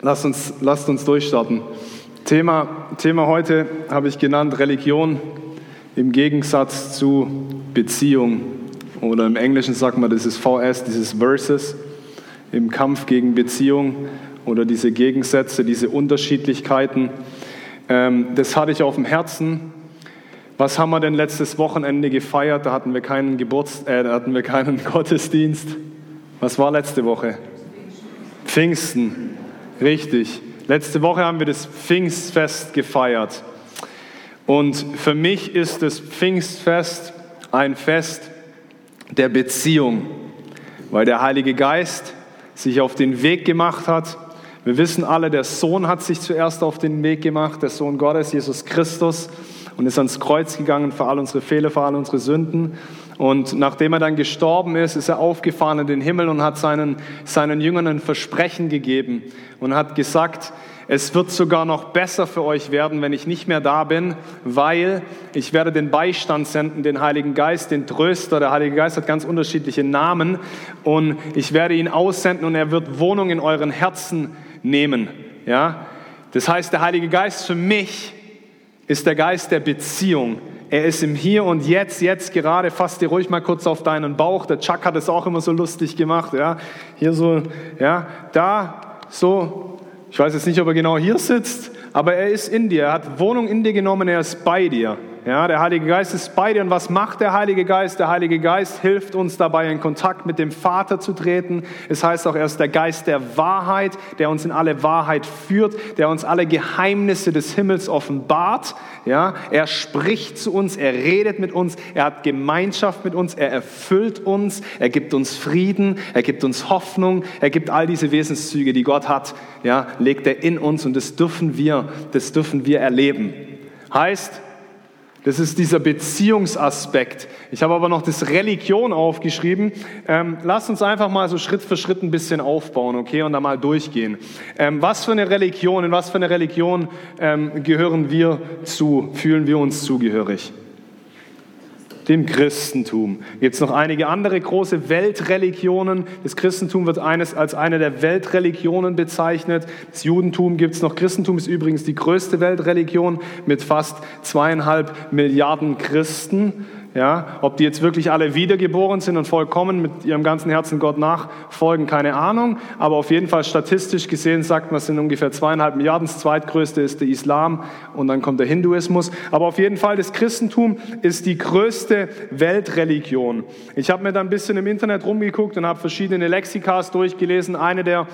Lasst uns, lasst uns durchstarten. Thema, Thema heute habe ich genannt Religion im Gegensatz zu Beziehung. Oder im Englischen sagt man, das ist VS, dieses Versus im Kampf gegen Beziehung oder diese Gegensätze, diese Unterschiedlichkeiten. Ähm, das hatte ich auf dem Herzen. Was haben wir denn letztes Wochenende gefeiert? Da hatten wir keinen Geburts, äh, da hatten wir keinen Gottesdienst. Was war letzte Woche? Pfingsten. Richtig. Letzte Woche haben wir das Pfingstfest gefeiert. Und für mich ist das Pfingstfest ein Fest der Beziehung, weil der Heilige Geist sich auf den Weg gemacht hat. Wir wissen alle, der Sohn hat sich zuerst auf den Weg gemacht, der Sohn Gottes, Jesus Christus, und ist ans Kreuz gegangen für all unsere Fehler, für all unsere Sünden. Und nachdem er dann gestorben ist, ist er aufgefahren in den Himmel und hat seinen, seinen Jüngern ein Versprechen gegeben und hat gesagt, es wird sogar noch besser für euch werden, wenn ich nicht mehr da bin, weil ich werde den Beistand senden, den Heiligen Geist, den Tröster. Der Heilige Geist hat ganz unterschiedliche Namen und ich werde ihn aussenden und er wird Wohnung in euren Herzen nehmen. Ja? Das heißt, der Heilige Geist für mich ist der Geist der Beziehung. Er ist im Hier und Jetzt, jetzt gerade. Fass dir ruhig mal kurz auf deinen Bauch. Der Chuck hat es auch immer so lustig gemacht. Ja, hier so, ja, da so ich weiß jetzt nicht, ob er genau hier sitzt, aber er ist in dir. Er hat Wohnung in dir genommen, er ist bei dir. Ja, der Heilige Geist ist bei dir. Und was macht der Heilige Geist? Der Heilige Geist hilft uns dabei, in Kontakt mit dem Vater zu treten. Es heißt auch, er ist der Geist der Wahrheit, der uns in alle Wahrheit führt, der uns alle Geheimnisse des Himmels offenbart. Ja, er spricht zu uns, er redet mit uns, er hat Gemeinschaft mit uns, er erfüllt uns, er gibt uns Frieden, er gibt uns Hoffnung, er gibt all diese Wesenszüge, die Gott hat, ja, legt er in uns und das dürfen wir, das dürfen wir erleben. Heißt, das ist dieser Beziehungsaspekt. Ich habe aber noch das Religion aufgeschrieben. Ähm, lasst uns einfach mal so Schritt für Schritt ein bisschen aufbauen, okay, und da mal durchgehen. Ähm, was für eine Religion, in was für eine Religion ähm, gehören wir zu, fühlen wir uns zugehörig? Dem Christentum. Gibt es noch einige andere große Weltreligionen. Das Christentum wird eines als eine der Weltreligionen bezeichnet. Das Judentum gibt es noch. Christentum ist übrigens die größte Weltreligion mit fast zweieinhalb Milliarden Christen. Ja, ob die jetzt wirklich alle wiedergeboren sind und vollkommen mit ihrem ganzen Herzen Gott nachfolgen, keine Ahnung. Aber auf jeden Fall statistisch gesehen sagt man, es sind ungefähr zweieinhalb Milliarden. Das zweitgrößte ist der Islam und dann kommt der Hinduismus. Aber auf jeden Fall, das Christentum ist die größte Weltreligion. Ich habe mir da ein bisschen im Internet rumgeguckt und habe verschiedene Lexikas durchgelesen. Eine der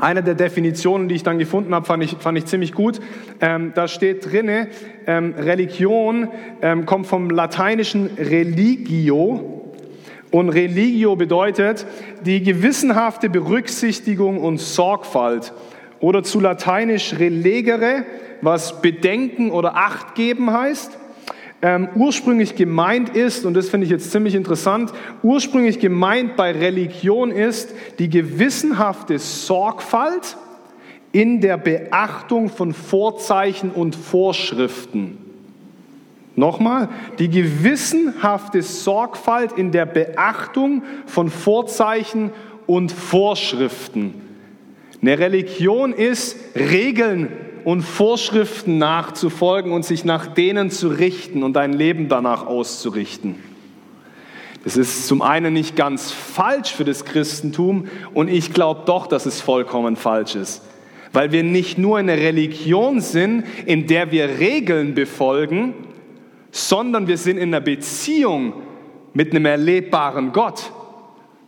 eine der Definitionen, die ich dann gefunden habe, fand ich, fand ich ziemlich gut. Ähm, da steht drinne, ähm, Religion ähm, kommt vom lateinischen religio. Und religio bedeutet die gewissenhafte Berücksichtigung und Sorgfalt. Oder zu lateinisch relegere, was bedenken oder acht geben heißt ähm, ursprünglich gemeint ist, und das finde ich jetzt ziemlich interessant, ursprünglich gemeint bei Religion ist die gewissenhafte Sorgfalt in der Beachtung von Vorzeichen und Vorschriften. Nochmal, die gewissenhafte Sorgfalt in der Beachtung von Vorzeichen und Vorschriften. Eine Religion ist Regeln und Vorschriften nachzufolgen und sich nach denen zu richten und dein Leben danach auszurichten. Das ist zum einen nicht ganz falsch für das Christentum und ich glaube doch, dass es vollkommen falsch ist. Weil wir nicht nur eine Religion sind, in der wir Regeln befolgen, sondern wir sind in einer Beziehung mit einem erlebbaren Gott.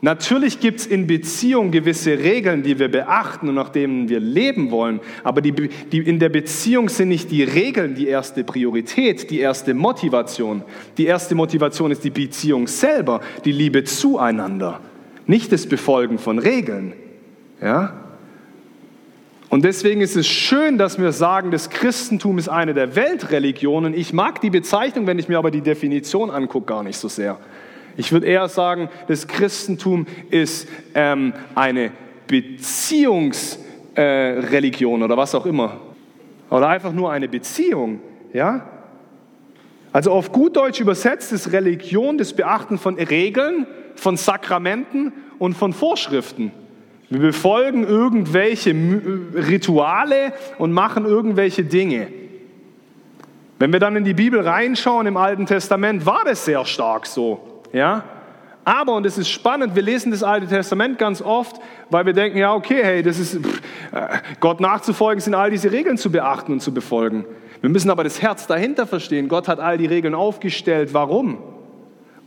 Natürlich gibt es in Beziehung gewisse Regeln, die wir beachten und nach denen wir leben wollen, aber die, die, in der Beziehung sind nicht die Regeln die erste Priorität, die erste Motivation. Die erste Motivation ist die Beziehung selber, die Liebe zueinander, nicht das Befolgen von Regeln. Ja? Und deswegen ist es schön, dass wir sagen, das Christentum ist eine der Weltreligionen. Ich mag die Bezeichnung, wenn ich mir aber die Definition angucke, gar nicht so sehr. Ich würde eher sagen, das Christentum ist ähm, eine Beziehungsreligion äh, oder was auch immer. Oder einfach nur eine Beziehung. Ja? Also auf gut Deutsch übersetzt ist Religion das Beachten von Regeln, von Sakramenten und von Vorschriften. Wir befolgen irgendwelche Rituale und machen irgendwelche Dinge. Wenn wir dann in die Bibel reinschauen im Alten Testament, war das sehr stark so. Ja? Aber, und es ist spannend, wir lesen das Alte Testament ganz oft, weil wir denken, ja, okay, hey, das ist, pff, äh, Gott nachzufolgen, sind all diese Regeln zu beachten und zu befolgen. Wir müssen aber das Herz dahinter verstehen. Gott hat all die Regeln aufgestellt. Warum?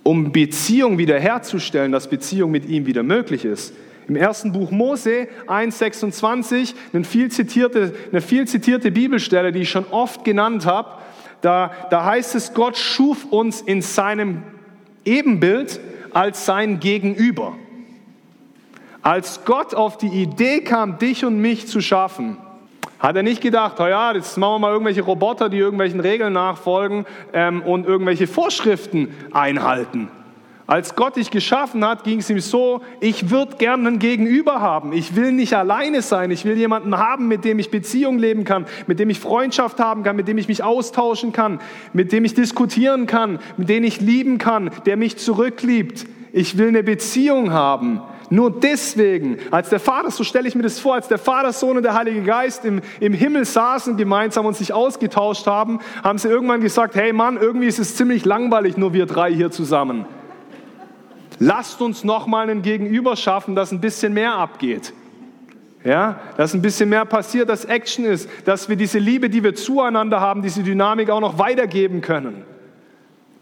Um Beziehung wiederherzustellen, dass Beziehung mit ihm wieder möglich ist. Im ersten Buch Mose 1,26, eine viel zitierte, eine viel zitierte Bibelstelle, die ich schon oft genannt habe, da, da heißt es, Gott schuf uns in seinem Ebenbild als sein Gegenüber. Als Gott auf die Idee kam, dich und mich zu schaffen, hat er nicht gedacht, oh ja, jetzt machen wir mal irgendwelche Roboter, die irgendwelchen Regeln nachfolgen ähm, und irgendwelche Vorschriften einhalten. Als Gott dich geschaffen hat, ging es ihm so, ich würde gerne einen Gegenüber haben. Ich will nicht alleine sein. Ich will jemanden haben, mit dem ich Beziehung leben kann, mit dem ich Freundschaft haben kann, mit dem ich mich austauschen kann, mit dem ich diskutieren kann, mit dem ich lieben kann, der mich zurückliebt. Ich will eine Beziehung haben. Nur deswegen, als der Vater, so stelle ich mir das vor, als der Vater, Sohn und der Heilige Geist im, im Himmel saßen gemeinsam und sich ausgetauscht haben, haben sie irgendwann gesagt, hey Mann, irgendwie ist es ziemlich langweilig, nur wir drei hier zusammen. Lasst uns noch mal ein Gegenüber schaffen, das ein bisschen mehr abgeht. Ja, dass ein bisschen mehr passiert, dass Action ist, dass wir diese Liebe, die wir zueinander haben, diese Dynamik auch noch weitergeben können.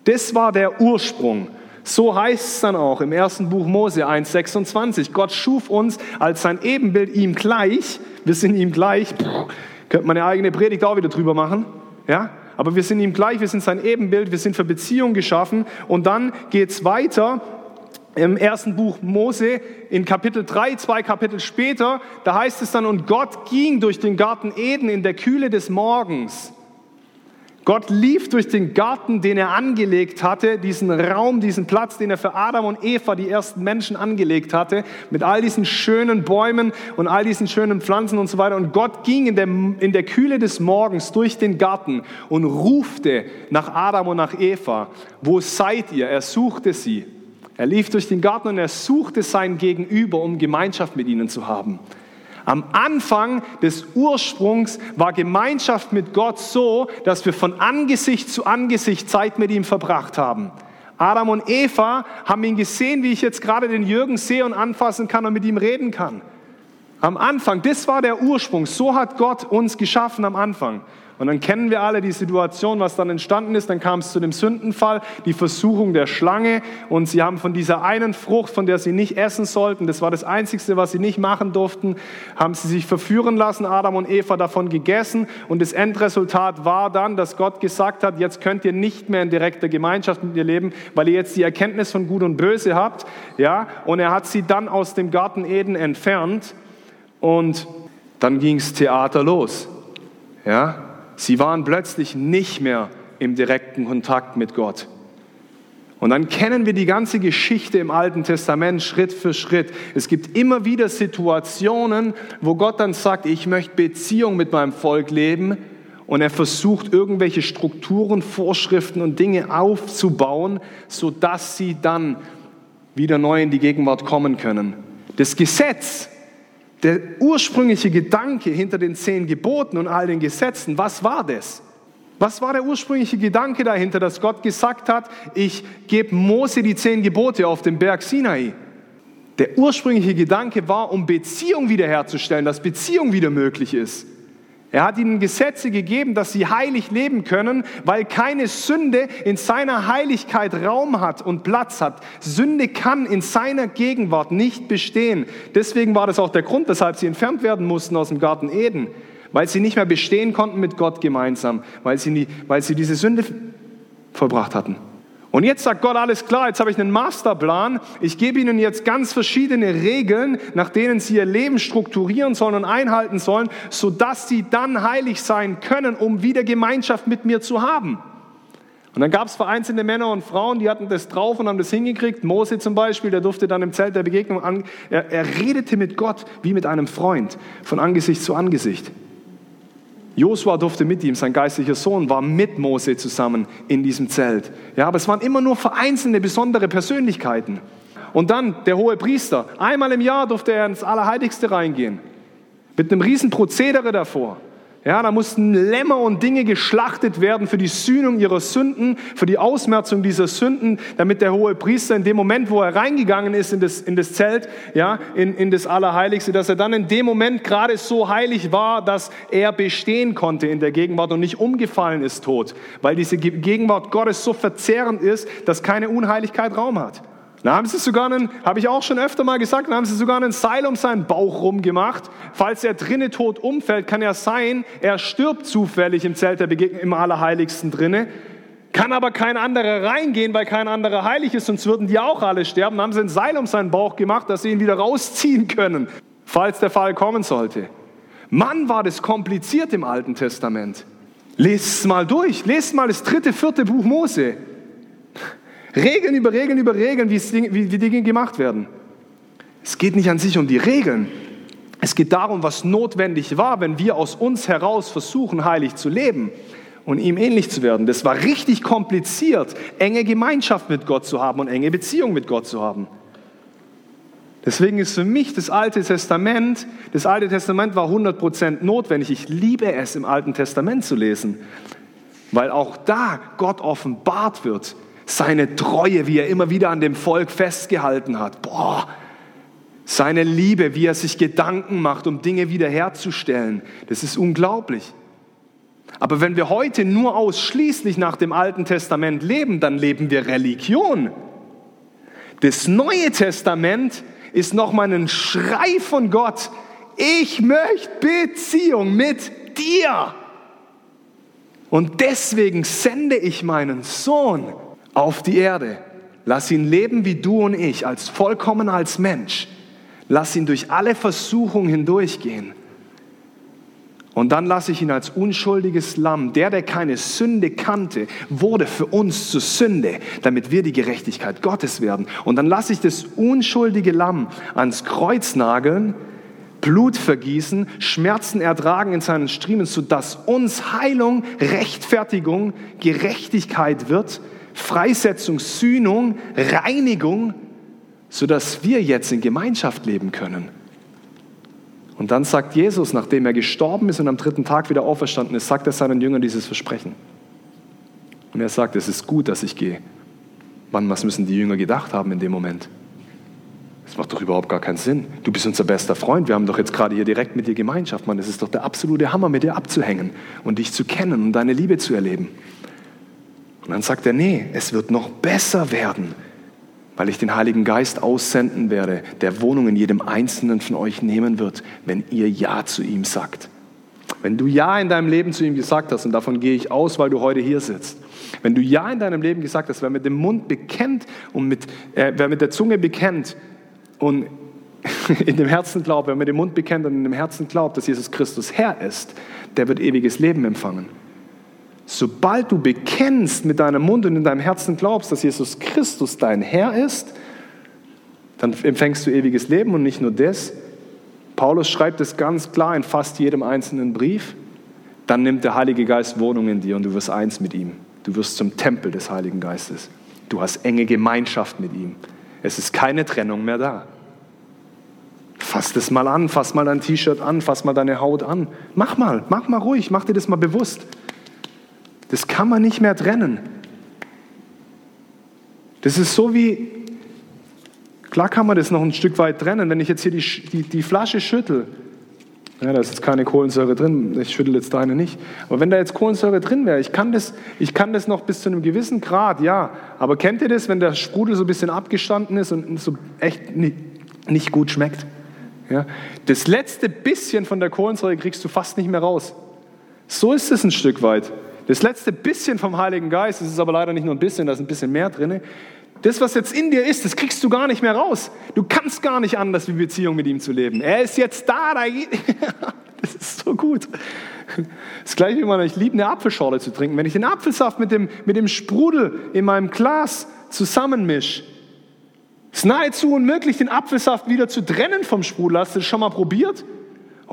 Das war der Ursprung. So heißt es dann auch im ersten Buch Mose 1,26. Gott schuf uns als sein Ebenbild ihm gleich. Wir sind ihm gleich. Puh, könnte man eine eigene Predigt auch wieder drüber machen. Ja? Aber wir sind ihm gleich, wir sind sein Ebenbild, wir sind für Beziehung geschaffen. Und dann geht es weiter im ersten Buch Mose in Kapitel 3, zwei Kapitel später, da heißt es dann, und Gott ging durch den Garten Eden in der Kühle des Morgens. Gott lief durch den Garten, den er angelegt hatte, diesen Raum, diesen Platz, den er für Adam und Eva, die ersten Menschen, angelegt hatte, mit all diesen schönen Bäumen und all diesen schönen Pflanzen und so weiter. Und Gott ging in der, in der Kühle des Morgens durch den Garten und rufte nach Adam und nach Eva, wo seid ihr? Er suchte sie. Er lief durch den Garten und er suchte sein Gegenüber, um Gemeinschaft mit ihnen zu haben. Am Anfang des Ursprungs war Gemeinschaft mit Gott so, dass wir von Angesicht zu Angesicht Zeit mit ihm verbracht haben. Adam und Eva haben ihn gesehen, wie ich jetzt gerade den Jürgen sehe und anfassen kann und mit ihm reden kann. Am Anfang, das war der Ursprung. So hat Gott uns geschaffen am Anfang. Und dann kennen wir alle die Situation, was dann entstanden ist. Dann kam es zu dem Sündenfall, die Versuchung der Schlange. Und sie haben von dieser einen Frucht, von der sie nicht essen sollten, das war das Einzige, was sie nicht machen durften, haben sie sich verführen lassen, Adam und Eva davon gegessen. Und das Endresultat war dann, dass Gott gesagt hat, jetzt könnt ihr nicht mehr in direkter Gemeinschaft mit ihr leben, weil ihr jetzt die Erkenntnis von Gut und Böse habt. Ja? Und er hat sie dann aus dem Garten Eden entfernt. Und dann ging es Theater los. Ja, Sie waren plötzlich nicht mehr im direkten Kontakt mit Gott. Und dann kennen wir die ganze Geschichte im Alten Testament Schritt für Schritt. Es gibt immer wieder Situationen, wo Gott dann sagt, ich möchte Beziehung mit meinem Volk leben. Und er versucht, irgendwelche Strukturen, Vorschriften und Dinge aufzubauen, sodass sie dann wieder neu in die Gegenwart kommen können. Das Gesetz der ursprüngliche Gedanke hinter den zehn Geboten und all den Gesetzen, was war das? Was war der ursprüngliche Gedanke dahinter, dass Gott gesagt hat, ich gebe Mose die zehn Gebote auf dem Berg Sinai? Der ursprüngliche Gedanke war, um Beziehung wiederherzustellen, dass Beziehung wieder möglich ist. Er hat ihnen Gesetze gegeben, dass sie heilig leben können, weil keine Sünde in seiner Heiligkeit Raum hat und Platz hat. Sünde kann in seiner Gegenwart nicht bestehen. Deswegen war das auch der Grund, weshalb sie entfernt werden mussten aus dem Garten Eden, weil sie nicht mehr bestehen konnten mit Gott gemeinsam, weil sie, nie, weil sie diese Sünde vollbracht hatten. Und jetzt sagt Gott, alles klar, jetzt habe ich einen Masterplan. Ich gebe Ihnen jetzt ganz verschiedene Regeln, nach denen Sie Ihr Leben strukturieren sollen und einhalten sollen, sodass Sie dann heilig sein können, um wieder Gemeinschaft mit mir zu haben. Und dann gab es vereinzelte Männer und Frauen, die hatten das drauf und haben das hingekriegt. Mose zum Beispiel, der durfte dann im Zelt der Begegnung an, er, er redete mit Gott wie mit einem Freund, von Angesicht zu Angesicht. Josua durfte mit ihm, sein geistlicher Sohn war mit Mose zusammen in diesem Zelt. Ja, aber es waren immer nur vereinzelte besondere Persönlichkeiten. Und dann der hohe Priester. Einmal im Jahr durfte er ins Allerheiligste reingehen. Mit einem riesen Prozedere davor. Ja, da mussten Lämmer und Dinge geschlachtet werden für die Sühnung ihrer Sünden, für die Ausmerzung dieser Sünden, damit der hohe Priester in dem Moment, wo er reingegangen ist in das, in das Zelt, ja, in, in das Allerheiligste, dass er dann in dem Moment gerade so heilig war, dass er bestehen konnte in der Gegenwart und nicht umgefallen ist tot, weil diese Gegenwart Gottes so verzehrend ist, dass keine Unheiligkeit Raum hat. Da haben sie sogar einen, habe ich auch schon öfter mal gesagt, da haben sie sogar einen Seil um seinen Bauch rumgemacht. Falls er drinnen tot umfällt, kann ja sein, er stirbt zufällig im Zelt der Begegnung, im Allerheiligsten drinne. Kann aber kein anderer reingehen, weil kein anderer heilig ist, sonst würden die auch alle sterben. Dann haben sie ein Seil um seinen Bauch gemacht, dass sie ihn wieder rausziehen können, falls der Fall kommen sollte. Mann, war das kompliziert im Alten Testament. Lest es mal durch, lest mal das dritte, vierte Buch Mose. Regeln über Regeln über Regeln, wie, wie die Dinge gemacht werden. Es geht nicht an sich um die Regeln. Es geht darum, was notwendig war, wenn wir aus uns heraus versuchen, heilig zu leben und ihm ähnlich zu werden. Das war richtig kompliziert, enge Gemeinschaft mit Gott zu haben und enge Beziehung mit Gott zu haben. Deswegen ist für mich das Alte Testament, das Alte Testament war 100% notwendig. Ich liebe es, im Alten Testament zu lesen, weil auch da Gott offenbart wird seine Treue, wie er immer wieder an dem Volk festgehalten hat. Boah, seine Liebe, wie er sich Gedanken macht, um Dinge wiederherzustellen. Das ist unglaublich. Aber wenn wir heute nur ausschließlich nach dem Alten Testament leben, dann leben wir Religion. Das Neue Testament ist nochmal ein Schrei von Gott. Ich möchte Beziehung mit dir. Und deswegen sende ich meinen Sohn auf die Erde. Lass ihn leben wie du und ich, als vollkommen als Mensch. Lass ihn durch alle Versuchungen hindurchgehen. Und dann lasse ich ihn als unschuldiges Lamm, der, der keine Sünde kannte, wurde für uns zur Sünde, damit wir die Gerechtigkeit Gottes werden. Und dann lasse ich das unschuldige Lamm ans Kreuz nageln, Blut vergießen, Schmerzen ertragen in seinen Striemen, sodass uns Heilung, Rechtfertigung, Gerechtigkeit wird Freisetzung, Sühnung, Reinigung, sodass wir jetzt in Gemeinschaft leben können. Und dann sagt Jesus, nachdem er gestorben ist und am dritten Tag wieder auferstanden ist, sagt er seinen Jüngern dieses Versprechen. Und er sagt, es ist gut, dass ich gehe. Mann, was müssen die Jünger gedacht haben in dem Moment? Das macht doch überhaupt gar keinen Sinn. Du bist unser bester Freund. Wir haben doch jetzt gerade hier direkt mit dir Gemeinschaft. Mann, es ist doch der absolute Hammer, mit dir abzuhängen und dich zu kennen und deine Liebe zu erleben. Und dann sagt er, nee, es wird noch besser werden, weil ich den Heiligen Geist aussenden werde, der Wohnung in jedem Einzelnen von euch nehmen wird, wenn ihr Ja zu ihm sagt. Wenn du Ja in deinem Leben zu ihm gesagt hast, und davon gehe ich aus, weil du heute hier sitzt, wenn du Ja in deinem Leben gesagt hast, wer mit dem Mund bekennt und mit, äh, wer mit der Zunge bekennt und in dem Herzen glaubt, wer mit dem Mund bekennt und in dem Herzen glaubt, dass Jesus Christus Herr ist, der wird ewiges Leben empfangen. Sobald du bekennst mit deinem Mund und in deinem Herzen glaubst, dass Jesus Christus dein Herr ist, dann empfängst du ewiges Leben und nicht nur das. Paulus schreibt es ganz klar in fast jedem einzelnen Brief. Dann nimmt der Heilige Geist Wohnung in dir und du wirst eins mit ihm. Du wirst zum Tempel des Heiligen Geistes. Du hast enge Gemeinschaft mit ihm. Es ist keine Trennung mehr da. Fass das mal an, fass mal dein T-Shirt an, fass mal deine Haut an. Mach mal, mach mal ruhig, mach dir das mal bewusst. Das kann man nicht mehr trennen. Das ist so wie, klar kann man das noch ein Stück weit trennen, wenn ich jetzt hier die, die, die Flasche schüttel. Ja, da ist jetzt keine Kohlensäure drin, ich schüttel jetzt deine nicht. Aber wenn da jetzt Kohlensäure drin wäre, ich kann, das, ich kann das noch bis zu einem gewissen Grad, ja. Aber kennt ihr das, wenn der Sprudel so ein bisschen abgestanden ist und so echt nicht, nicht gut schmeckt? Ja? Das letzte bisschen von der Kohlensäure kriegst du fast nicht mehr raus. So ist es ein Stück weit. Das letzte bisschen vom Heiligen Geist, das ist aber leider nicht nur ein bisschen, da ist ein bisschen mehr drin. Das, was jetzt in dir ist, das kriegst du gar nicht mehr raus. Du kannst gar nicht anders, wie Beziehung mit ihm zu leben. Er ist jetzt da, da das ist so gut. Das gleiche wie man, ich liebe eine Apfelschorle zu trinken. Wenn ich den Apfelsaft mit dem, mit dem Sprudel in meinem Glas zusammenmische, ist nahezu unmöglich, den Apfelsaft wieder zu trennen vom Sprudel. Hast du das schon mal probiert?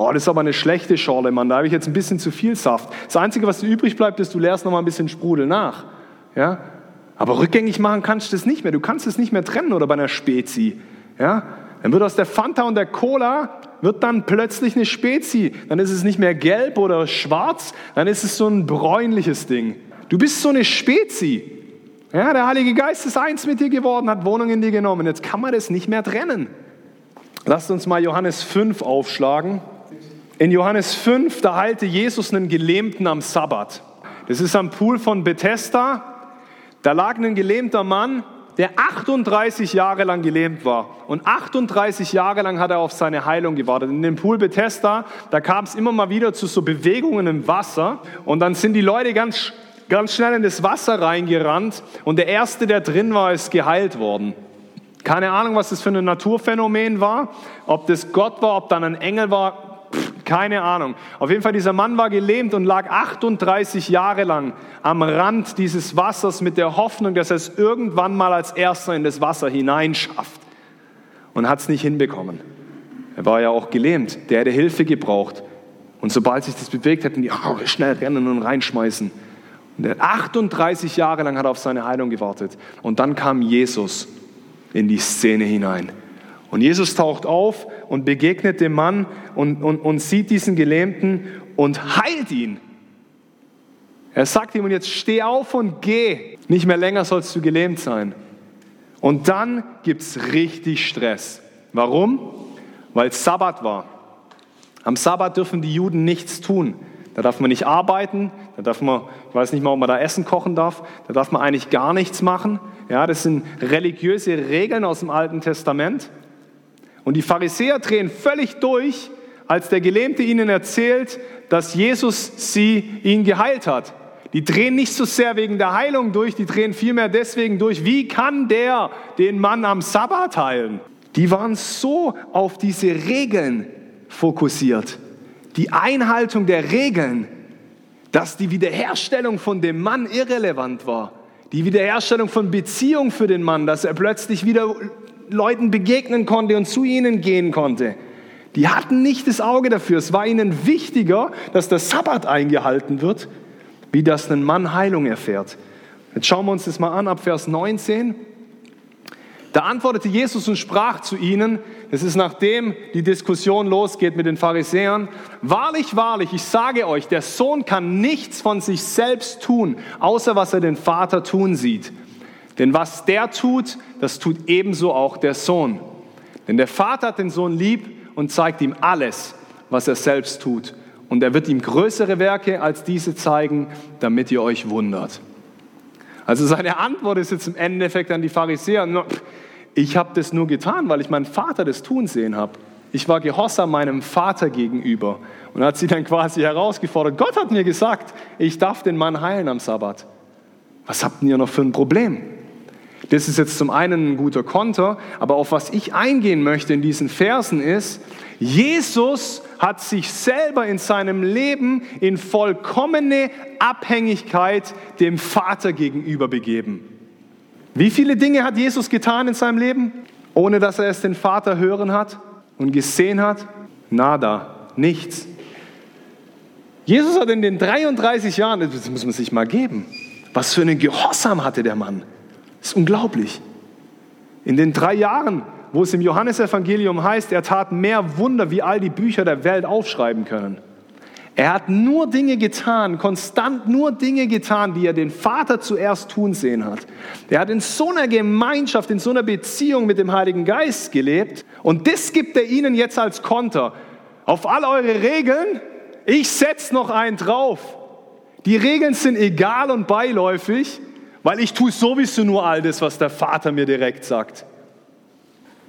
Oh, das ist aber eine schlechte Schorle, Mann. Da habe ich jetzt ein bisschen zu viel Saft. Das Einzige, was dir übrig bleibt, ist, du leerst noch mal ein bisschen Sprudel nach. Ja? Aber rückgängig machen kannst du das nicht mehr. Du kannst es nicht mehr trennen oder bei einer Spezi. Ja? Dann wird aus der Fanta und der Cola wird dann plötzlich eine Spezi. Dann ist es nicht mehr gelb oder schwarz, dann ist es so ein bräunliches Ding. Du bist so eine Spezi. Ja, der Heilige Geist ist eins mit dir geworden, hat Wohnung in dir genommen. Jetzt kann man das nicht mehr trennen. Lasst uns mal Johannes 5 aufschlagen. In Johannes 5, da heilte Jesus einen Gelähmten am Sabbat. Das ist am Pool von Bethesda. Da lag ein gelähmter Mann, der 38 Jahre lang gelähmt war. Und 38 Jahre lang hat er auf seine Heilung gewartet. In dem Pool Bethesda, da kam es immer mal wieder zu so Bewegungen im Wasser. Und dann sind die Leute ganz, ganz schnell in das Wasser reingerannt. Und der Erste, der drin war, ist geheilt worden. Keine Ahnung, was das für ein Naturphänomen war. Ob das Gott war, ob dann ein Engel war, keine Ahnung. Auf jeden Fall, dieser Mann war gelähmt und lag 38 Jahre lang am Rand dieses Wassers mit der Hoffnung, dass er es irgendwann mal als Erster in das Wasser hineinschafft. Und hat es nicht hinbekommen. Er war ja auch gelähmt. Der hätte Hilfe gebraucht. Und sobald sich das bewegt, hätten die oh, schnell rennen und reinschmeißen. Und er 38 Jahre lang hat er auf seine Heilung gewartet. Und dann kam Jesus in die Szene hinein. Und Jesus taucht auf und begegnet dem Mann und, und, und sieht diesen Gelähmten und heilt ihn. Er sagt ihm, und jetzt steh auf und geh. Nicht mehr länger sollst du gelähmt sein. Und dann gibt es richtig Stress. Warum? Weil Sabbat war. Am Sabbat dürfen die Juden nichts tun. Da darf man nicht arbeiten, da darf man, ich weiß nicht mal, ob man da Essen kochen darf, da darf man eigentlich gar nichts machen. Ja, das sind religiöse Regeln aus dem Alten Testament. Und die Pharisäer drehen völlig durch, als der Gelähmte ihnen erzählt, dass Jesus sie, ihn geheilt hat. Die drehen nicht so sehr wegen der Heilung durch, die drehen vielmehr deswegen durch, wie kann der den Mann am Sabbat heilen? Die waren so auf diese Regeln fokussiert, die Einhaltung der Regeln, dass die Wiederherstellung von dem Mann irrelevant war. Die Wiederherstellung von Beziehung für den Mann, dass er plötzlich wieder Leuten begegnen konnte und zu ihnen gehen konnte. Die hatten nicht das Auge dafür. Es war ihnen wichtiger, dass der Sabbat eingehalten wird, wie dass ein Mann Heilung erfährt. Jetzt schauen wir uns das mal an ab Vers 19. Da antwortete Jesus und sprach zu ihnen, das ist nachdem die Diskussion losgeht mit den Pharisäern, wahrlich, wahrlich, ich sage euch, der Sohn kann nichts von sich selbst tun, außer was er den Vater tun sieht. Denn was der tut, das tut ebenso auch der Sohn. Denn der Vater hat den Sohn lieb und zeigt ihm alles, was er selbst tut. Und er wird ihm größere Werke als diese zeigen, damit ihr euch wundert. Also seine Antwort ist jetzt im Endeffekt an die Pharisäer, ich habe das nur getan, weil ich meinen Vater das tun sehen habe. Ich war gehorsam meinem Vater gegenüber. Und hat sie dann quasi herausgefordert, Gott hat mir gesagt, ich darf den Mann heilen am Sabbat. Was habt ihr noch für ein Problem? Das ist jetzt zum einen ein guter Konter, aber auf was ich eingehen möchte in diesen Versen ist, Jesus hat sich selber in seinem Leben in vollkommene Abhängigkeit dem Vater gegenüber begeben. Wie viele Dinge hat Jesus getan in seinem Leben, ohne dass er es den Vater hören hat und gesehen hat? Nada, nichts. Jesus hat in den 33 Jahren, das muss man sich mal geben, was für einen Gehorsam hatte der Mann. Das ist unglaublich. In den drei Jahren, wo es im Johannesevangelium heißt, er tat mehr Wunder, wie all die Bücher der Welt aufschreiben können. Er hat nur Dinge getan, konstant nur Dinge getan, die er den Vater zuerst tun sehen hat. Er hat in so einer Gemeinschaft, in so einer Beziehung mit dem Heiligen Geist gelebt und das gibt er ihnen jetzt als Konter. Auf all eure Regeln, ich setze noch einen drauf. Die Regeln sind egal und beiläufig, weil ich tue sowieso nur all das, was der Vater mir direkt sagt.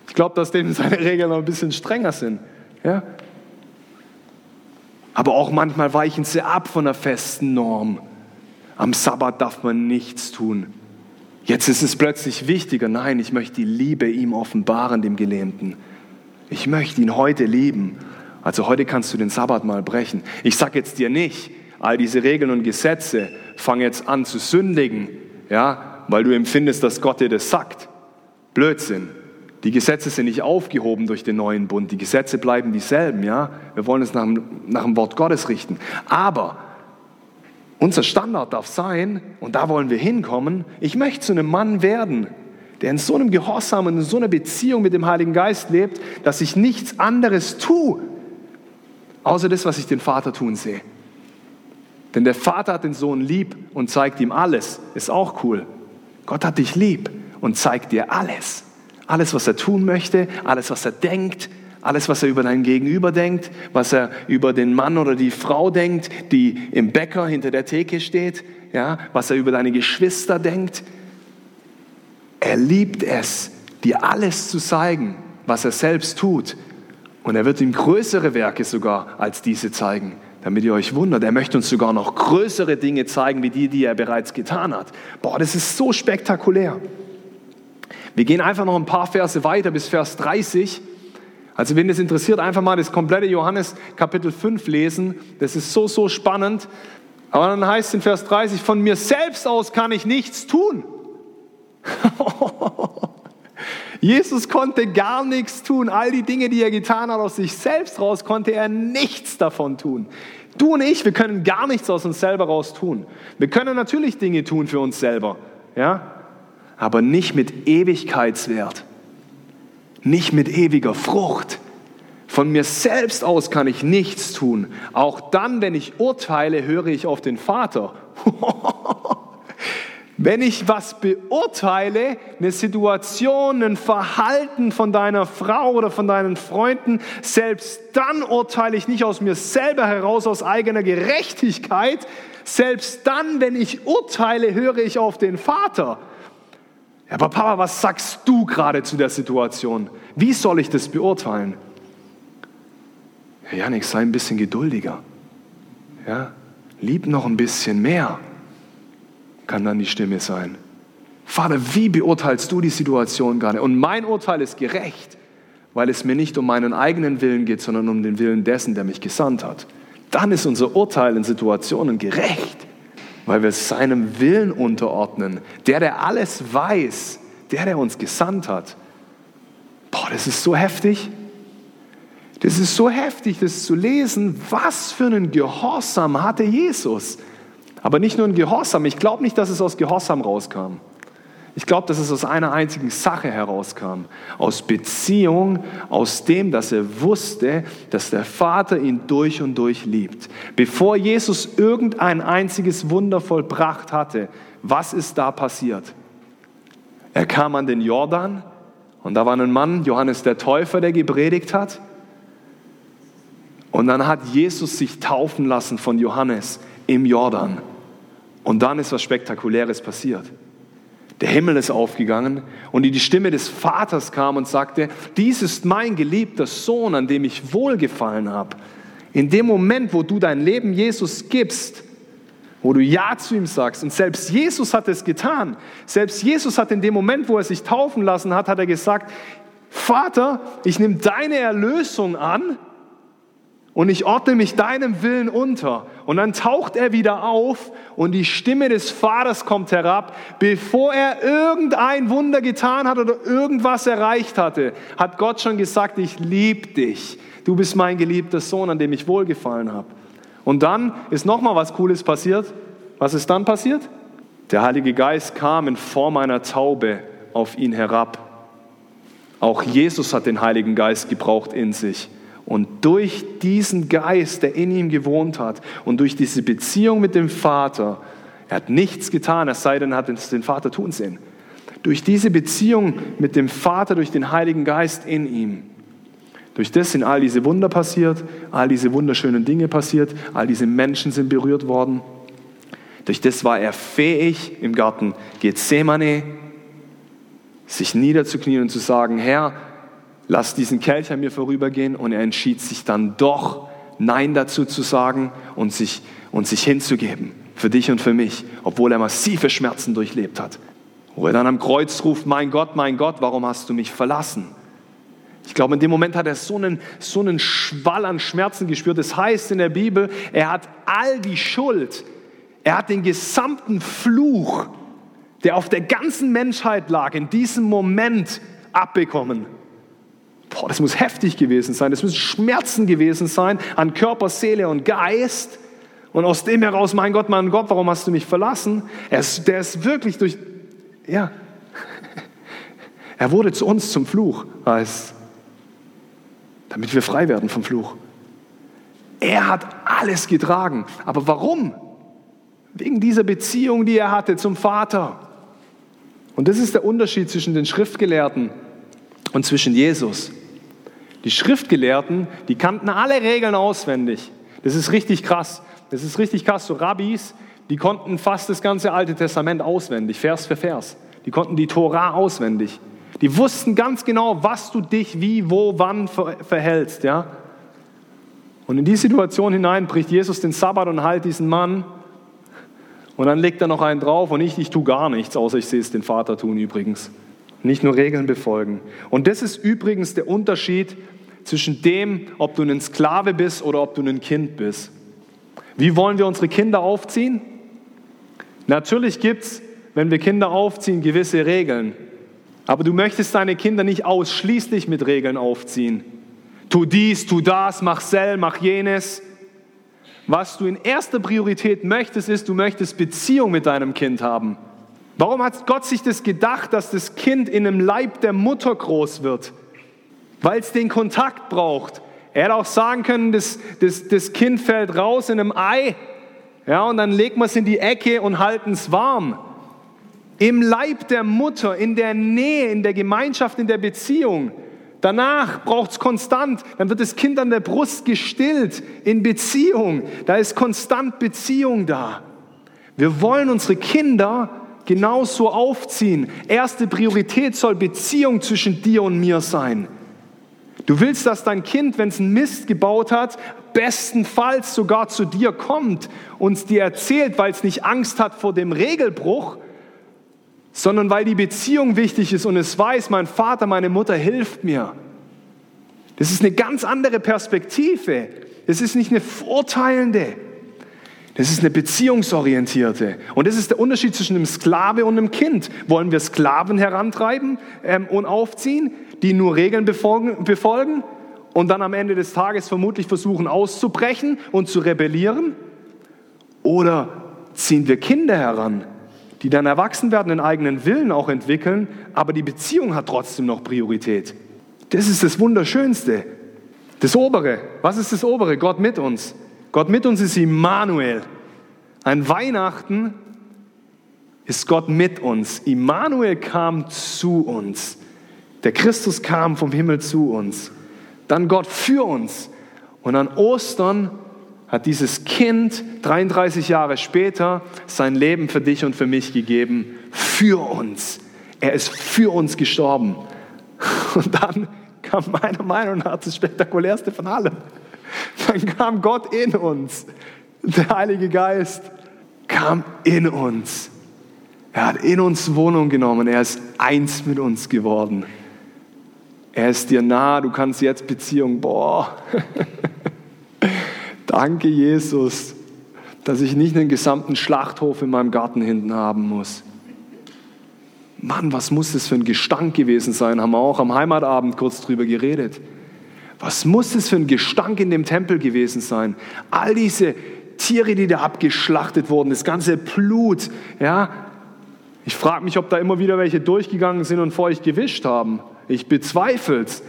Ich glaube, dass dem seine Regeln noch ein bisschen strenger sind. Ja? Aber auch manchmal weichen sie ab von einer festen Norm. Am Sabbat darf man nichts tun. Jetzt ist es plötzlich wichtiger. Nein, ich möchte die Liebe ihm offenbaren, dem Gelähmten. Ich möchte ihn heute lieben. Also heute kannst du den Sabbat mal brechen. Ich sage jetzt dir nicht, all diese Regeln und Gesetze, fang jetzt an zu sündigen ja, weil du empfindest, dass Gott dir das sagt. Blödsinn. Die Gesetze sind nicht aufgehoben durch den neuen Bund. Die Gesetze bleiben dieselben, ja. Wir wollen es nach, nach dem Wort Gottes richten. Aber unser Standard darf sein, und da wollen wir hinkommen, ich möchte zu einem Mann werden, der in so einem Gehorsam und in so einer Beziehung mit dem Heiligen Geist lebt, dass ich nichts anderes tue, außer das, was ich den Vater tun sehe. Denn der Vater hat den Sohn lieb und zeigt ihm alles. Ist auch cool. Gott hat dich lieb und zeigt dir alles. Alles, was er tun möchte, alles, was er denkt, alles, was er über dein Gegenüber denkt, was er über den Mann oder die Frau denkt, die im Bäcker hinter der Theke steht, ja, was er über deine Geschwister denkt. Er liebt es, dir alles zu zeigen, was er selbst tut. Und er wird ihm größere Werke sogar als diese zeigen, damit ihr euch wundert. Er möchte uns sogar noch größere Dinge zeigen, wie die, die er bereits getan hat. Boah, das ist so spektakulär. Wir gehen einfach noch ein paar Verse weiter bis Vers 30. Also wenn es interessiert, einfach mal das komplette Johannes Kapitel 5 lesen. Das ist so, so spannend. Aber dann heißt es in Vers 30, von mir selbst aus kann ich nichts tun. Jesus konnte gar nichts tun. All die Dinge, die er getan hat aus sich selbst raus, konnte er nichts davon tun. Du und ich, wir können gar nichts aus uns selber raus tun. Wir können natürlich Dinge tun für uns selber, ja, aber nicht mit Ewigkeitswert nicht mit ewiger Frucht. Von mir selbst aus kann ich nichts tun. Auch dann, wenn ich urteile, höre ich auf den Vater. wenn ich was beurteile, eine Situation, ein Verhalten von deiner Frau oder von deinen Freunden, selbst dann urteile ich nicht aus mir selber heraus, aus eigener Gerechtigkeit. Selbst dann, wenn ich urteile, höre ich auf den Vater. Aber Papa, was sagst du gerade zu der Situation? Wie soll ich das beurteilen? Ja, Janik, sei ein bisschen geduldiger. Ja, lieb noch ein bisschen mehr, kann dann die Stimme sein. Vater, wie beurteilst du die Situation gerade? Und mein Urteil ist gerecht, weil es mir nicht um meinen eigenen Willen geht, sondern um den Willen dessen, der mich gesandt hat. Dann ist unser Urteil in Situationen gerecht weil wir seinem Willen unterordnen. Der, der alles weiß, der, der uns gesandt hat. Boah, das ist so heftig. Das ist so heftig, das zu lesen. Was für einen Gehorsam hatte Jesus? Aber nicht nur ein Gehorsam. Ich glaube nicht, dass es aus Gehorsam rauskam. Ich glaube, dass es aus einer einzigen Sache herauskam. Aus Beziehung, aus dem, dass er wusste, dass der Vater ihn durch und durch liebt. Bevor Jesus irgendein einziges Wunder vollbracht hatte, was ist da passiert? Er kam an den Jordan und da war ein Mann, Johannes der Täufer, der gepredigt hat. Und dann hat Jesus sich taufen lassen von Johannes im Jordan. Und dann ist was Spektakuläres passiert. Der Himmel ist aufgegangen und die Stimme des Vaters kam und sagte, dies ist mein geliebter Sohn, an dem ich wohlgefallen habe. In dem Moment, wo du dein Leben Jesus gibst, wo du Ja zu ihm sagst, und selbst Jesus hat es getan, selbst Jesus hat in dem Moment, wo er sich taufen lassen hat, hat er gesagt, Vater, ich nehme deine Erlösung an und ich ordne mich deinem Willen unter. Und dann taucht er wieder auf und die Stimme des Vaters kommt herab. Bevor er irgendein Wunder getan hat oder irgendwas erreicht hatte, hat Gott schon gesagt, ich liebe dich. Du bist mein geliebter Sohn, an dem ich wohlgefallen habe. Und dann ist noch mal was Cooles passiert. Was ist dann passiert? Der Heilige Geist kam in Form einer Taube auf ihn herab. Auch Jesus hat den Heiligen Geist gebraucht in sich. Und durch diesen Geist, der in ihm gewohnt hat und durch diese Beziehung mit dem Vater, er hat nichts getan, es sei denn, er hat es den Vater tun sehen. Durch diese Beziehung mit dem Vater, durch den Heiligen Geist in ihm, durch das sind all diese Wunder passiert, all diese wunderschönen Dinge passiert, all diese Menschen sind berührt worden. Durch das war er fähig, im Garten Gethsemane sich niederzuknien und zu sagen, Herr, lass diesen Kelch an mir vorübergehen. Und er entschied sich dann doch, Nein dazu zu sagen und sich, und sich hinzugeben. Für dich und für mich, obwohl er massive Schmerzen durchlebt hat. Wo er dann am Kreuz ruft, mein Gott, mein Gott, warum hast du mich verlassen? Ich glaube, in dem Moment hat er so einen, so einen Schwall an Schmerzen gespürt. Das heißt in der Bibel, er hat all die Schuld, er hat den gesamten Fluch, der auf der ganzen Menschheit lag, in diesem Moment abbekommen. Boah, das muss heftig gewesen sein, das müssen Schmerzen gewesen sein an Körper, Seele und Geist. Und aus dem heraus, mein Gott, mein Gott, warum hast du mich verlassen? Er ist, der ist wirklich durch, ja, er wurde zu uns zum Fluch, heißt, damit wir frei werden vom Fluch. Er hat alles getragen. Aber warum? Wegen dieser Beziehung, die er hatte zum Vater. Und das ist der Unterschied zwischen den Schriftgelehrten und zwischen Jesus. Die Schriftgelehrten, die kannten alle Regeln auswendig. Das ist richtig krass. Das ist richtig krass. So Rabbis, die konnten fast das ganze Alte Testament auswendig, Vers für Vers. Die konnten die Tora auswendig. Die wussten ganz genau, was du dich wie, wo, wann verhältst. Ja? Und in die Situation hinein bricht Jesus den Sabbat und heilt diesen Mann. Und dann legt er noch einen drauf und ich, ich tue gar nichts, außer ich sehe es den Vater tun übrigens. Nicht nur Regeln befolgen. Und das ist übrigens der Unterschied zwischen dem, ob du ein Sklave bist oder ob du ein Kind bist. Wie wollen wir unsere Kinder aufziehen? Natürlich gibt es, wenn wir Kinder aufziehen, gewisse Regeln. Aber du möchtest deine Kinder nicht ausschließlich mit Regeln aufziehen. Tu dies, tu das, mach sel, mach jenes. Was du in erster Priorität möchtest, ist, du möchtest Beziehung mit deinem Kind haben. Warum hat Gott sich das gedacht, dass das Kind in einem Leib der Mutter groß wird? Weil es den Kontakt braucht. Er hätte auch sagen können, das, das, das Kind fällt raus in einem Ei, ja, und dann legt man es in die Ecke und halten es warm. Im Leib der Mutter, in der Nähe, in der Gemeinschaft, in der Beziehung. Danach braucht es konstant, dann wird das Kind an der Brust gestillt, in Beziehung. Da ist konstant Beziehung da. Wir wollen unsere Kinder genauso aufziehen. Erste Priorität soll Beziehung zwischen dir und mir sein. Du willst, dass dein Kind, wenn es einen Mist gebaut hat, bestenfalls sogar zu dir kommt und es dir erzählt, weil es nicht Angst hat vor dem Regelbruch, sondern weil die Beziehung wichtig ist und es weiß, mein Vater, meine Mutter hilft mir. Das ist eine ganz andere Perspektive. Das ist nicht eine vorteilende. Das ist eine beziehungsorientierte. Und das ist der Unterschied zwischen einem Sklave und einem Kind. Wollen wir Sklaven herantreiben ähm, und aufziehen, die nur Regeln befolgen, befolgen und dann am Ende des Tages vermutlich versuchen auszubrechen und zu rebellieren? Oder ziehen wir Kinder heran, die dann erwachsen werden, den eigenen Willen auch entwickeln, aber die Beziehung hat trotzdem noch Priorität? Das ist das Wunderschönste. Das Obere. Was ist das Obere? Gott mit uns. Gott mit uns ist Immanuel. Ein Weihnachten ist Gott mit uns. Immanuel kam zu uns. Der Christus kam vom Himmel zu uns. Dann Gott für uns. Und an Ostern hat dieses Kind 33 Jahre später sein Leben für dich und für mich gegeben. Für uns. Er ist für uns gestorben. Und dann kam meiner Meinung nach das spektakulärste von allem. Dann kam Gott in uns. Der Heilige Geist kam in uns. Er hat in uns Wohnung genommen. Er ist eins mit uns geworden. Er ist dir nah. Du kannst jetzt Beziehung. Boah. Danke, Jesus, dass ich nicht einen gesamten Schlachthof in meinem Garten hinten haben muss. Mann, was muss das für ein Gestank gewesen sein? Haben wir auch am Heimatabend kurz drüber geredet. Was muss es für ein Gestank in dem Tempel gewesen sein? All diese Tiere, die da abgeschlachtet wurden, das ganze Blut, ja. Ich frage mich, ob da immer wieder welche durchgegangen sind und vor euch gewischt haben. Ich bezweifle es.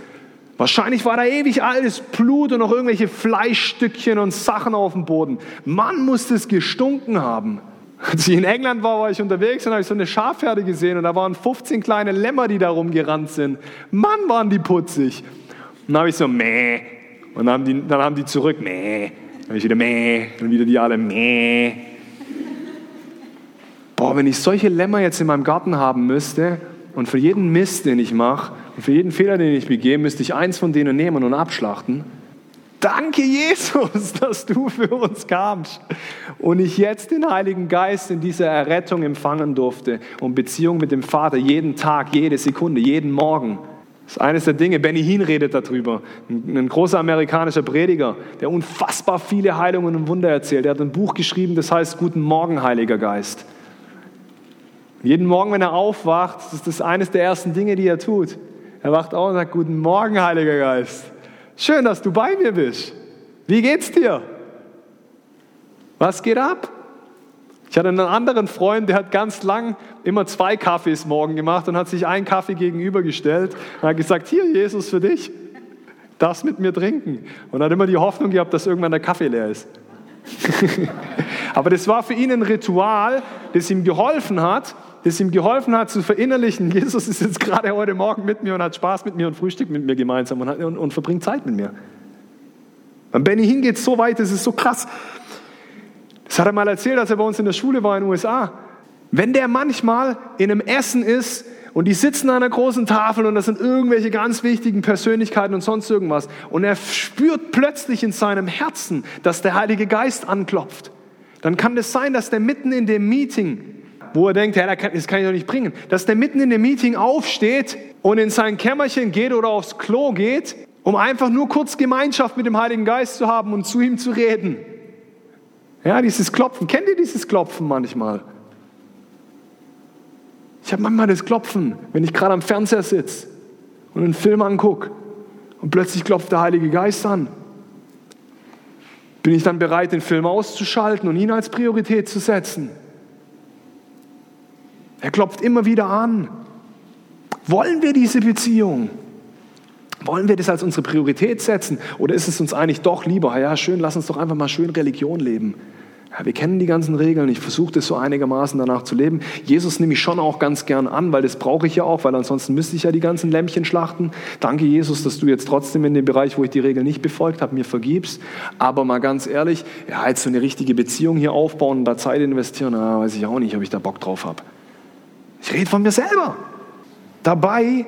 Wahrscheinlich war da ewig alles Blut und noch irgendwelche Fleischstückchen und Sachen auf dem Boden. Mann muss das gestunken haben. Als ich in England war, war ich unterwegs und habe so eine Schafherde gesehen und da waren 15 kleine Lämmer, die da rumgerannt sind. Mann, waren die putzig. Dann habe ich so, meh. Und dann haben die, dann haben die zurück, meh. Dann habe ich wieder, meh. Und wieder die alle, meh. Boah, wenn ich solche Lämmer jetzt in meinem Garten haben müsste und für jeden Mist, den ich mache und für jeden Fehler, den ich begehe, müsste ich eins von denen nehmen und abschlachten. Danke, Jesus, dass du für uns kamst und ich jetzt den Heiligen Geist in dieser Errettung empfangen durfte und Beziehung mit dem Vater jeden Tag, jede Sekunde, jeden Morgen. Das ist eines der Dinge, Benny Hinn redet darüber, ein großer amerikanischer Prediger, der unfassbar viele Heilungen und Wunder erzählt. Er hat ein Buch geschrieben, das heißt Guten Morgen, Heiliger Geist. Jeden Morgen, wenn er aufwacht, ist das eines der ersten Dinge, die er tut. Er wacht auf und sagt, Guten Morgen, Heiliger Geist. Schön, dass du bei mir bist. Wie geht's dir? Was geht ab? Ich hatte einen anderen Freund, der hat ganz lang immer zwei Kaffees morgen gemacht und hat sich einen Kaffee gegenübergestellt und hat gesagt, hier Jesus für dich, darfst mit mir trinken. Und hat immer die Hoffnung gehabt, dass irgendwann der Kaffee leer ist. Aber das war für ihn ein Ritual, das ihm geholfen hat, das ihm geholfen hat zu verinnerlichen, Jesus ist jetzt gerade heute Morgen mit mir und hat Spaß mit mir und frühstückt mit mir gemeinsam und, hat, und, und verbringt Zeit mit mir. Beim Benny Hinn geht es so weit, das ist so krass. Das hat er mal erzählt, als er bei uns in der Schule war in den USA. Wenn der manchmal in einem Essen ist und die sitzen an einer großen Tafel und das sind irgendwelche ganz wichtigen Persönlichkeiten und sonst irgendwas und er spürt plötzlich in seinem Herzen, dass der Heilige Geist anklopft, dann kann es das sein, dass der mitten in dem Meeting, wo er denkt, ja, das kann ich doch nicht bringen, dass der mitten in dem Meeting aufsteht und in sein Kämmerchen geht oder aufs Klo geht, um einfach nur kurz Gemeinschaft mit dem Heiligen Geist zu haben und zu ihm zu reden. Ja, dieses Klopfen. Kennt ihr dieses Klopfen manchmal? Ich habe manchmal das Klopfen, wenn ich gerade am Fernseher sitze und einen Film angucke und plötzlich klopft der Heilige Geist an. Bin ich dann bereit, den Film auszuschalten und ihn als Priorität zu setzen? Er klopft immer wieder an. Wollen wir diese Beziehung? Wollen wir das als unsere Priorität setzen? Oder ist es uns eigentlich doch lieber, ja schön, lass uns doch einfach mal schön Religion leben. Ja, wir kennen die ganzen Regeln, ich versuche das so einigermaßen danach zu leben. Jesus nehme ich schon auch ganz gern an, weil das brauche ich ja auch, weil ansonsten müsste ich ja die ganzen Lämpchen schlachten. Danke Jesus, dass du jetzt trotzdem in dem Bereich, wo ich die Regeln nicht befolgt habe, mir vergibst. Aber mal ganz ehrlich, ja, jetzt so eine richtige Beziehung hier aufbauen und da Zeit investieren, na, weiß ich auch nicht, ob ich da Bock drauf habe. Ich rede von mir selber. Dabei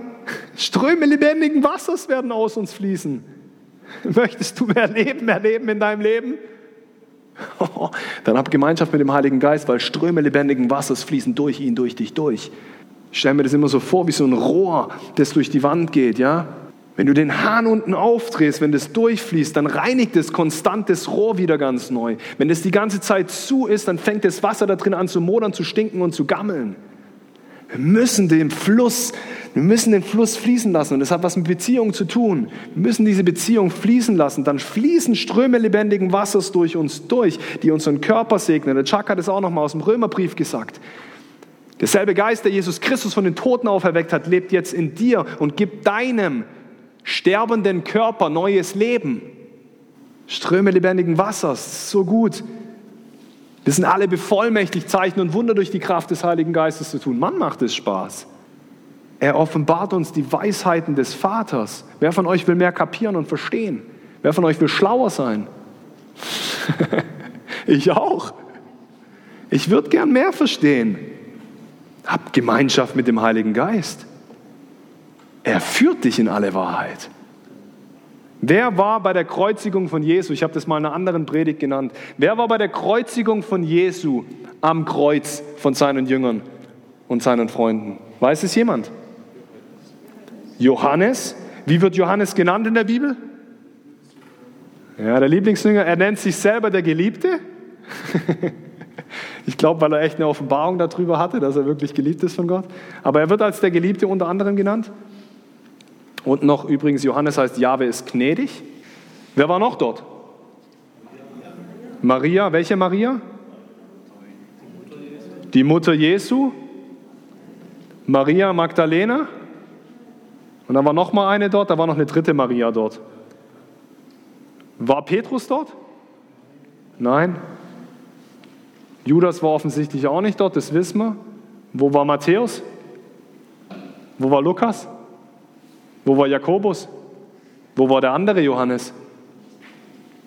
Ströme lebendigen Wassers werden aus uns fließen. Möchtest du mehr Leben erleben in deinem Leben? dann hab Gemeinschaft mit dem Heiligen Geist, weil Ströme lebendigen Wassers fließen durch ihn, durch dich durch. Ich stelle mir das immer so vor wie so ein Rohr, das durch die Wand geht, ja? Wenn du den Hahn unten aufdrehst, wenn das durchfließt, dann reinigt es konstant das Rohr wieder ganz neu. Wenn das die ganze Zeit zu ist, dann fängt das Wasser da drin an zu modern, zu stinken und zu gammeln. Wir müssen den Fluss, wir müssen den Fluss fließen lassen und das hat was mit Beziehung zu tun. Wir müssen diese Beziehung fließen lassen. Dann fließen Ströme lebendigen Wassers durch uns durch, die unseren Körper segnen. Der Chuck hat es auch noch mal aus dem Römerbrief gesagt. Derselbe Geist, der Jesus Christus von den Toten auferweckt hat, lebt jetzt in dir und gibt deinem sterbenden Körper neues Leben. Ströme lebendigen Wassers, so gut. Wir sind alle bevollmächtigt, Zeichen und Wunder durch die Kraft des Heiligen Geistes zu tun. Mann, macht es Spaß. Er offenbart uns die Weisheiten des Vaters. Wer von euch will mehr kapieren und verstehen? Wer von euch will schlauer sein? ich auch. Ich würde gern mehr verstehen. Hab Gemeinschaft mit dem Heiligen Geist. Er führt dich in alle Wahrheit. Wer war bei der Kreuzigung von Jesu, ich habe das mal in einer anderen Predigt genannt, wer war bei der Kreuzigung von Jesu am Kreuz von seinen Jüngern und seinen Freunden? Weiß es jemand? Johannes. Wie wird Johannes genannt in der Bibel? Ja, der Lieblingsjünger, er nennt sich selber der Geliebte. ich glaube, weil er echt eine Offenbarung darüber hatte, dass er wirklich geliebt ist von Gott. Aber er wird als der Geliebte unter anderem genannt. Und noch übrigens, Johannes heißt, Jahwe ist gnädig. Wer war noch dort? Maria. Welche Maria? Die Mutter Jesu. Maria Magdalena. Und dann war noch mal eine dort, da war noch eine dritte Maria dort. War Petrus dort? Nein. Judas war offensichtlich auch nicht dort, das wissen wir. Wo war Matthäus? Wo war Lukas? Wo war Jakobus? Wo war der andere Johannes?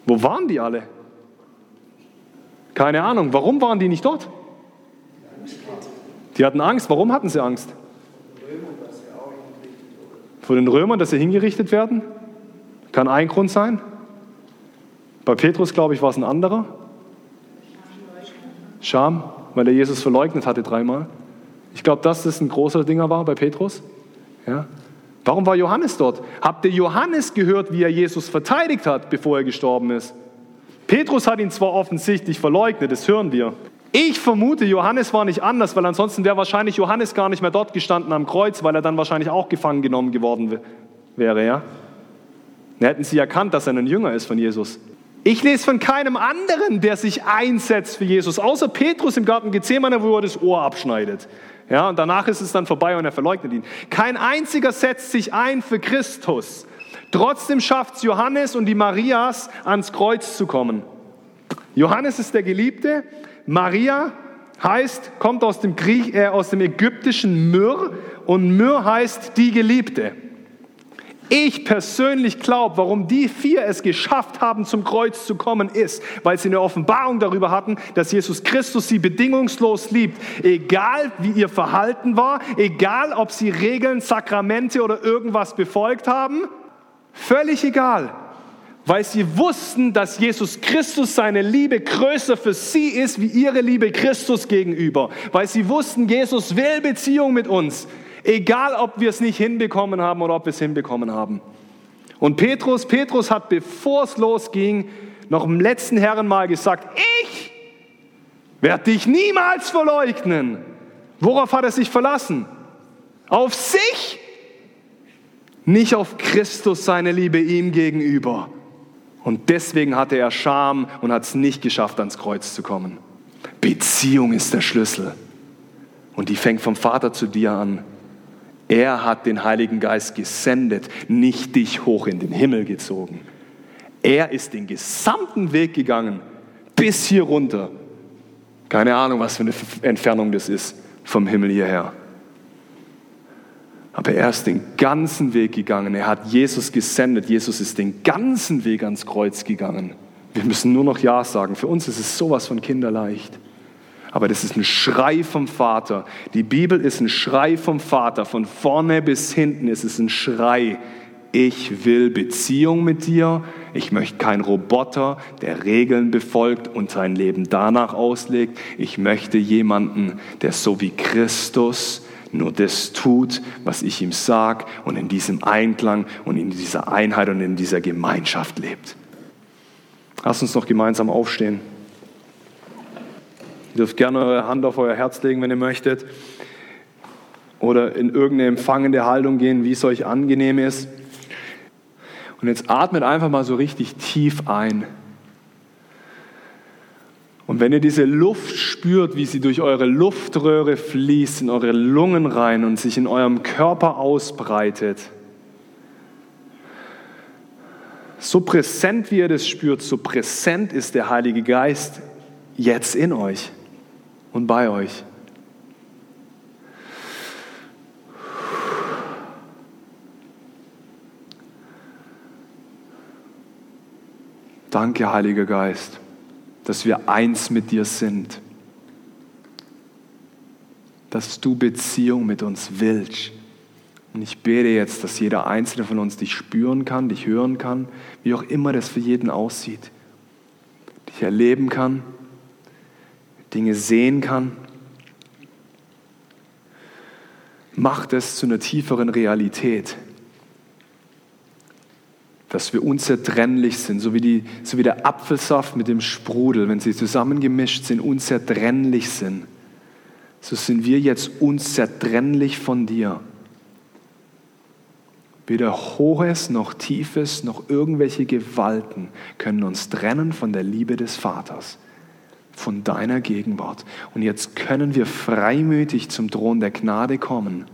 Wo waren die alle? Keine Ahnung. Warum waren die nicht dort? Die hatten Angst. Warum hatten sie Angst? Vor den Römern, dass sie hingerichtet werden? Kann ein Grund sein. Bei Petrus, glaube ich, war es ein anderer. Scham, weil er Jesus verleugnet hatte dreimal. Ich glaube, dass das ein großer Dinger war bei Petrus. Ja. Warum war Johannes dort? Habt ihr Johannes gehört, wie er Jesus verteidigt hat, bevor er gestorben ist? Petrus hat ihn zwar offensichtlich verleugnet, das hören wir. Ich vermute, Johannes war nicht anders, weil ansonsten wäre wahrscheinlich Johannes gar nicht mehr dort gestanden am Kreuz, weil er dann wahrscheinlich auch gefangen genommen geworden wäre, ja? Dann hätten sie erkannt, dass er ein Jünger ist von Jesus. Ich lese von keinem anderen, der sich einsetzt für Jesus, außer Petrus im Garten Gethsemane, wo er das Ohr abschneidet. Ja, und danach ist es dann vorbei und er verleugnet ihn. Kein einziger setzt sich ein für Christus. Trotzdem schafft es Johannes und die Marias ans Kreuz zu kommen. Johannes ist der Geliebte, Maria heißt, kommt aus dem, Griech, äh, aus dem ägyptischen Myr und Myr heißt die Geliebte. Ich persönlich glaube, warum die vier es geschafft haben, zum Kreuz zu kommen, ist, weil sie eine Offenbarung darüber hatten, dass Jesus Christus sie bedingungslos liebt. Egal wie ihr Verhalten war, egal ob sie Regeln, Sakramente oder irgendwas befolgt haben, völlig egal. Weil sie wussten, dass Jesus Christus seine Liebe größer für sie ist, wie ihre Liebe Christus gegenüber. Weil sie wussten, Jesus will Beziehung mit uns. Egal, ob wir es nicht hinbekommen haben oder ob wir es hinbekommen haben. Und Petrus, Petrus hat, bevor es losging, noch im letzten Herrenmal gesagt, ich werde dich niemals verleugnen. Worauf hat er sich verlassen? Auf sich, nicht auf Christus, seine Liebe ihm gegenüber. Und deswegen hatte er Scham und hat es nicht geschafft, ans Kreuz zu kommen. Beziehung ist der Schlüssel. Und die fängt vom Vater zu dir an. Er hat den Heiligen Geist gesendet, nicht dich hoch in den Himmel gezogen. Er ist den gesamten Weg gegangen, bis hier runter. Keine Ahnung, was für eine Entfernung das ist vom Himmel hierher. Aber er ist den ganzen Weg gegangen. Er hat Jesus gesendet. Jesus ist den ganzen Weg ans Kreuz gegangen. Wir müssen nur noch Ja sagen. Für uns ist es sowas von kinderleicht. Aber das ist ein Schrei vom Vater. Die Bibel ist ein Schrei vom Vater. Von vorne bis hinten ist es ein Schrei. Ich will Beziehung mit dir. Ich möchte kein Roboter, der Regeln befolgt und sein Leben danach auslegt. Ich möchte jemanden, der so wie Christus nur das tut, was ich ihm sage und in diesem Einklang und in dieser Einheit und in dieser Gemeinschaft lebt. Lass uns noch gemeinsam aufstehen. Ihr dürft gerne eure Hand auf euer Herz legen, wenn ihr möchtet. Oder in irgendeine empfangende Haltung gehen, wie es euch angenehm ist. Und jetzt atmet einfach mal so richtig tief ein. Und wenn ihr diese Luft spürt, wie sie durch eure Luftröhre fließt, in eure Lungen rein und sich in eurem Körper ausbreitet, so präsent wie ihr das spürt, so präsent ist der Heilige Geist jetzt in euch und bei euch. Danke, Heiliger Geist, dass wir eins mit dir sind, dass du Beziehung mit uns willst. Und ich bete jetzt, dass jeder einzelne von uns dich spüren kann, dich hören kann, wie auch immer das für jeden aussieht, dich erleben kann Dinge sehen kann. Macht es zu einer tieferen Realität, dass wir unzertrennlich sind, so wie, die, so wie der Apfelsaft mit dem Sprudel, wenn sie zusammengemischt sind, unzertrennlich sind. So sind wir jetzt unzertrennlich von dir. Weder Hohes noch Tiefes noch irgendwelche Gewalten können uns trennen von der Liebe des Vaters von deiner Gegenwart. Und jetzt können wir freimütig zum Thron der Gnade kommen,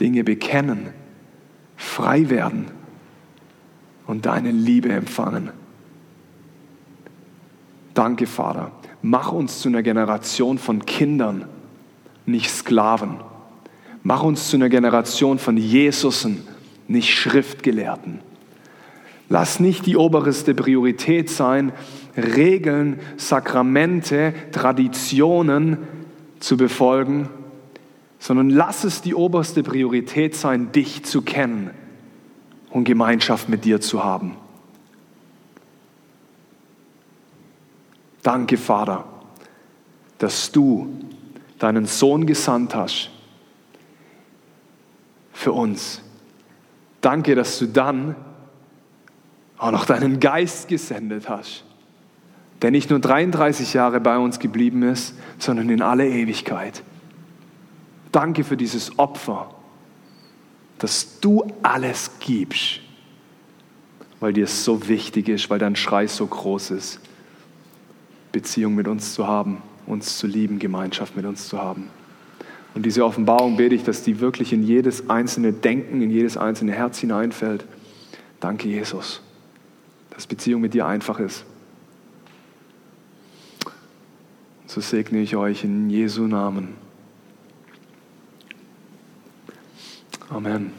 Dinge bekennen, frei werden und deine Liebe empfangen. Danke, Vater. Mach uns zu einer Generation von Kindern, nicht Sklaven. Mach uns zu einer Generation von Jesusen, nicht Schriftgelehrten. Lass nicht die oberste Priorität sein, Regeln, Sakramente, Traditionen zu befolgen, sondern lass es die oberste Priorität sein, dich zu kennen und Gemeinschaft mit dir zu haben. Danke, Vater, dass du deinen Sohn gesandt hast für uns. Danke, dass du dann auch noch deinen Geist gesendet hast der nicht nur 33 Jahre bei uns geblieben ist, sondern in alle Ewigkeit. Danke für dieses Opfer, dass du alles gibst, weil dir es so wichtig ist, weil dein Schrei so groß ist, Beziehung mit uns zu haben, uns zu lieben, Gemeinschaft mit uns zu haben. Und diese Offenbarung bete ich, dass die wirklich in jedes einzelne Denken, in jedes einzelne Herz hineinfällt. Danke, Jesus, dass Beziehung mit dir einfach ist. So segne ich euch in Jesu Namen. Amen.